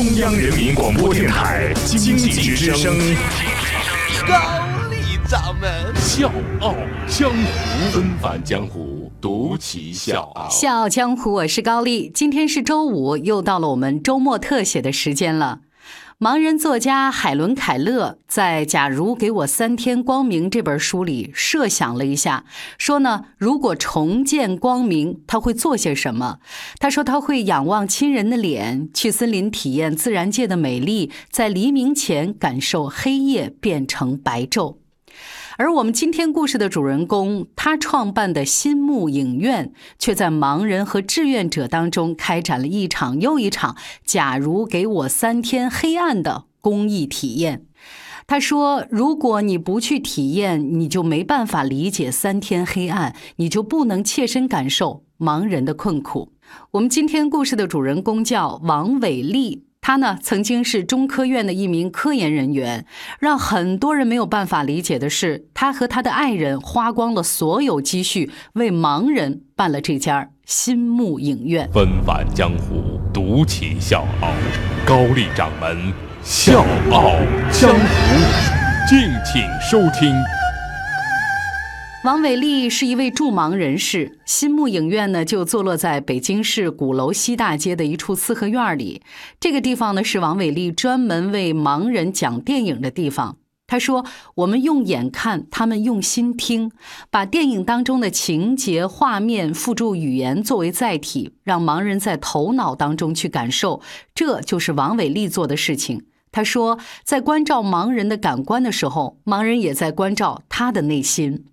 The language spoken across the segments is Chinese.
中央人民广播电台经济之声，高丽掌门笑傲江湖，恩返江湖，独骑笑傲。笑傲江湖，我是高丽。今天是周五，又到了我们周末特写的时间了。盲人作家海伦·凯勒在《假如给我三天光明》这本书里设想了一下，说呢，如果重见光明，他会做些什么？他说他会仰望亲人的脸，去森林体验自然界的美丽，在黎明前感受黑夜变成白昼。而我们今天故事的主人公，他创办的新木影院，却在盲人和志愿者当中开展了一场又一场“假如给我三天黑暗”的公益体验。他说：“如果你不去体验，你就没办法理解三天黑暗，你就不能切身感受盲人的困苦。”我们今天故事的主人公叫王伟丽。他呢，曾经是中科院的一名科研人员。让很多人没有办法理解的是，他和他的爱人花光了所有积蓄，为盲人办了这家新木影院。纷返江湖，独骑笑傲，高丽掌门笑傲江湖，敬请收听。王伟丽是一位助盲人士，新木影院呢就坐落在北京市鼓楼西大街的一处四合院里。这个地方呢是王伟丽专门为盲人讲电影的地方。他说：“我们用眼看，他们用心听，把电影当中的情节、画面附注语言作为载体，让盲人在头脑当中去感受。这就是王伟丽做的事情。”他说：“在关照盲人的感官的时候，盲人也在关照他的内心。”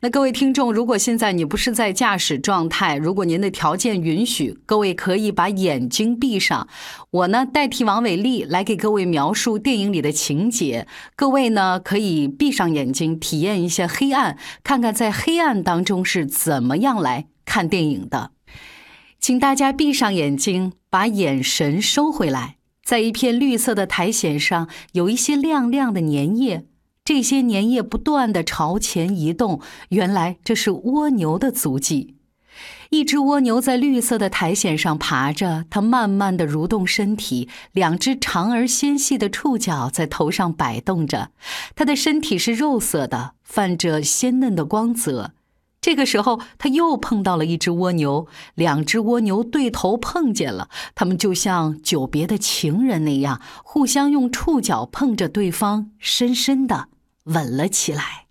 那各位听众，如果现在你不是在驾驶状态，如果您的条件允许，各位可以把眼睛闭上。我呢，代替王伟丽来给各位描述电影里的情节。各位呢，可以闭上眼睛，体验一下黑暗，看看在黑暗当中是怎么样来看电影的。请大家闭上眼睛，把眼神收回来。在一片绿色的苔藓上，有一些亮亮的粘液。这些粘液不断的朝前移动，原来这是蜗牛的足迹。一只蜗牛在绿色的苔藓上爬着，它慢慢的蠕动身体，两只长而纤细的触角在头上摆动着。它的身体是肉色的，泛着鲜嫩的光泽。这个时候，它又碰到了一只蜗牛，两只蜗牛对头碰见了，它们就像久别的情人那样，互相用触角碰着对方，深深的。稳了起来，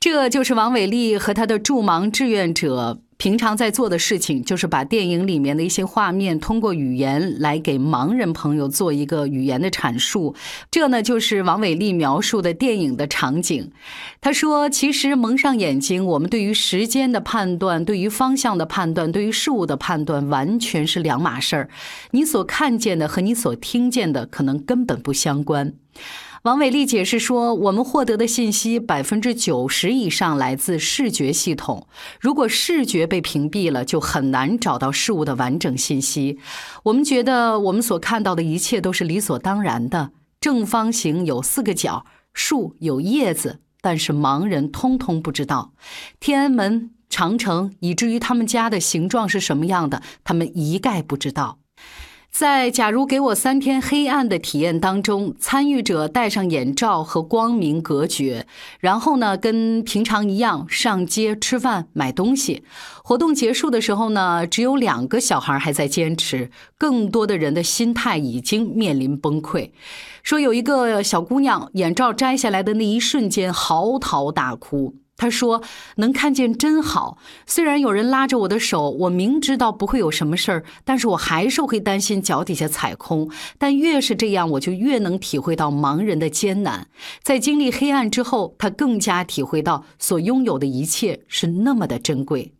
这就是王伟丽和他的助盲志愿者平常在做的事情，就是把电影里面的一些画面通过语言来给盲人朋友做一个语言的阐述。这呢，就是王伟丽描述的电影的场景。他说：“其实蒙上眼睛，我们对于时间的判断、对于方向的判断、对于事物的判断，完全是两码事儿。你所看见的和你所听见的，可能根本不相关。”王伟丽解释说：“我们获得的信息百分之九十以上来自视觉系统。如果视觉被屏蔽了，就很难找到事物的完整信息。我们觉得我们所看到的一切都是理所当然的。正方形有四个角，树有叶子，但是盲人通通不知道。天安门、长城，以至于他们家的形状是什么样的，他们一概不知道。”在“假如给我三天黑暗”的体验当中，参与者戴上眼罩和光明隔绝，然后呢，跟平常一样上街吃饭、买东西。活动结束的时候呢，只有两个小孩还在坚持，更多的人的心态已经面临崩溃。说有一个小姑娘，眼罩摘下来的那一瞬间嚎啕大哭。他说：“能看见真好。虽然有人拉着我的手，我明知道不会有什么事儿，但是我还是会担心脚底下踩空。但越是这样，我就越能体会到盲人的艰难。在经历黑暗之后，他更加体会到所拥有的一切是那么的珍贵。”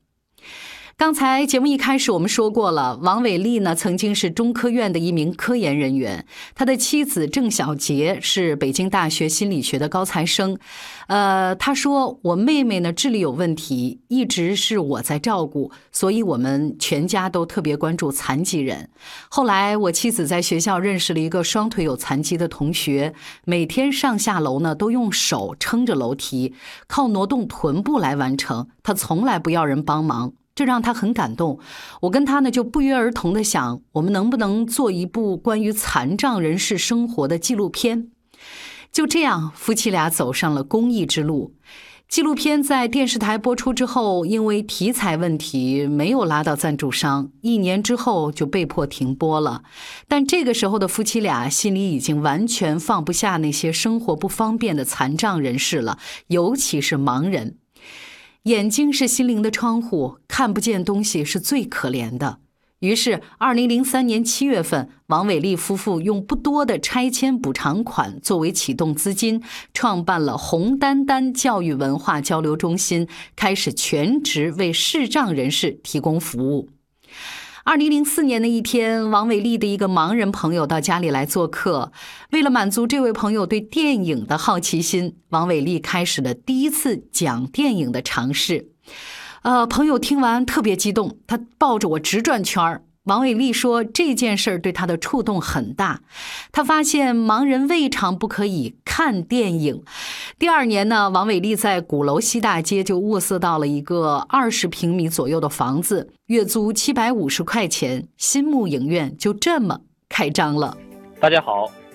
刚才节目一开始我们说过了，王伟丽呢曾经是中科院的一名科研人员，他的妻子郑小杰是北京大学心理学的高材生。呃，他说我妹妹呢智力有问题，一直是我在照顾，所以我们全家都特别关注残疾人。后来我妻子在学校认识了一个双腿有残疾的同学，每天上下楼呢都用手撑着楼梯，靠挪动臀部来完成，他从来不要人帮忙。这让他很感动。我跟他呢就不约而同的想，我们能不能做一部关于残障人士生活的纪录片？就这样，夫妻俩走上了公益之路。纪录片在电视台播出之后，因为题材问题没有拉到赞助商，一年之后就被迫停播了。但这个时候的夫妻俩心里已经完全放不下那些生活不方便的残障人士了，尤其是盲人。眼睛是心灵的窗户，看不见东西是最可怜的。于是，二零零三年七月份，王伟丽夫妇用不多的拆迁补偿款作为启动资金，创办了红丹丹教育文化交流中心，开始全职为视障人士提供服务。二零零四年的一天，王伟丽的一个盲人朋友到家里来做客，为了满足这位朋友对电影的好奇心，王伟丽开始了第一次讲电影的尝试。呃，朋友听完特别激动，他抱着我直转圈儿。王伟丽说这件事儿对他的触动很大，他发现盲人未尝不可以看电影。第二年呢，王伟丽在鼓楼西大街就物色到了一个二十平米左右的房子，月租七百五十块钱，新木影院就这么开张了。大家好。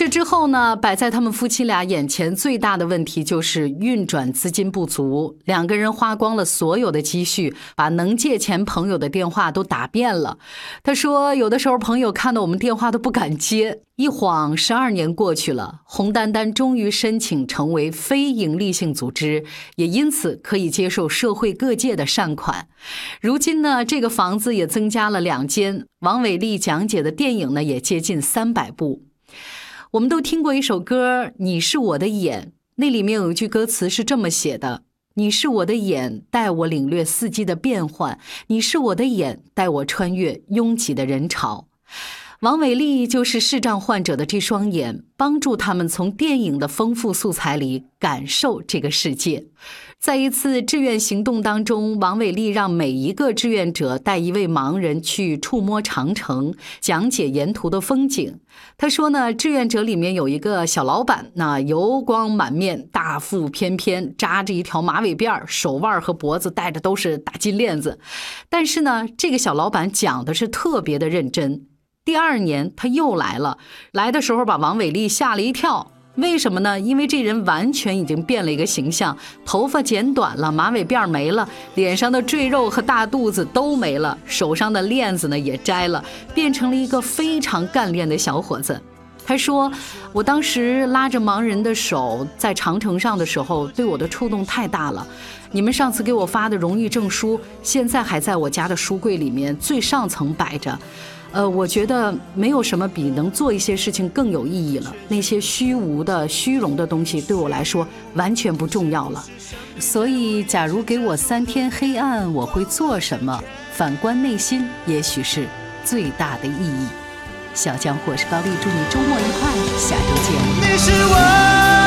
这之后呢，摆在他们夫妻俩眼前最大的问题就是运转资金不足。两个人花光了所有的积蓄，把能借钱朋友的电话都打遍了。他说，有的时候朋友看到我们电话都不敢接。一晃十二年过去了，红丹丹终于申请成为非营利性组织，也因此可以接受社会各界的善款。如今呢，这个房子也增加了两间，王伟丽讲解的电影呢也接近三百部。我们都听过一首歌《你是我的眼》，那里面有一句歌词是这么写的：“你是我的眼，带我领略四季的变换；你是我的眼，带我穿越拥挤的人潮。”王伟丽就是视障患者的这双眼，帮助他们从电影的丰富素材里感受这个世界。在一次志愿行动当中，王伟丽让每一个志愿者带一位盲人去触摸长城，讲解沿途的风景。他说呢，志愿者里面有一个小老板，那油光满面，大腹翩翩，扎着一条马尾辫手腕和脖子戴的都是大金链子。但是呢，这个小老板讲的是特别的认真。第二年他又来了，来的时候把王伟丽吓了一跳。为什么呢？因为这人完全已经变了一个形象，头发剪短了，马尾辫没了，脸上的赘肉和大肚子都没了，手上的链子呢也摘了，变成了一个非常干练的小伙子。他说：“我当时拉着盲人的手在长城上的时候，对我的触动太大了。你们上次给我发的荣誉证书，现在还在我家的书柜里面最上层摆着。”呃，我觉得没有什么比能做一些事情更有意义了。那些虚无的、虚荣的东西对我来说完全不重要了。所以，假如给我三天黑暗，我会做什么？反观内心，也许是最大的意义。小江或是高丽，祝你周末愉快，下周见。你是我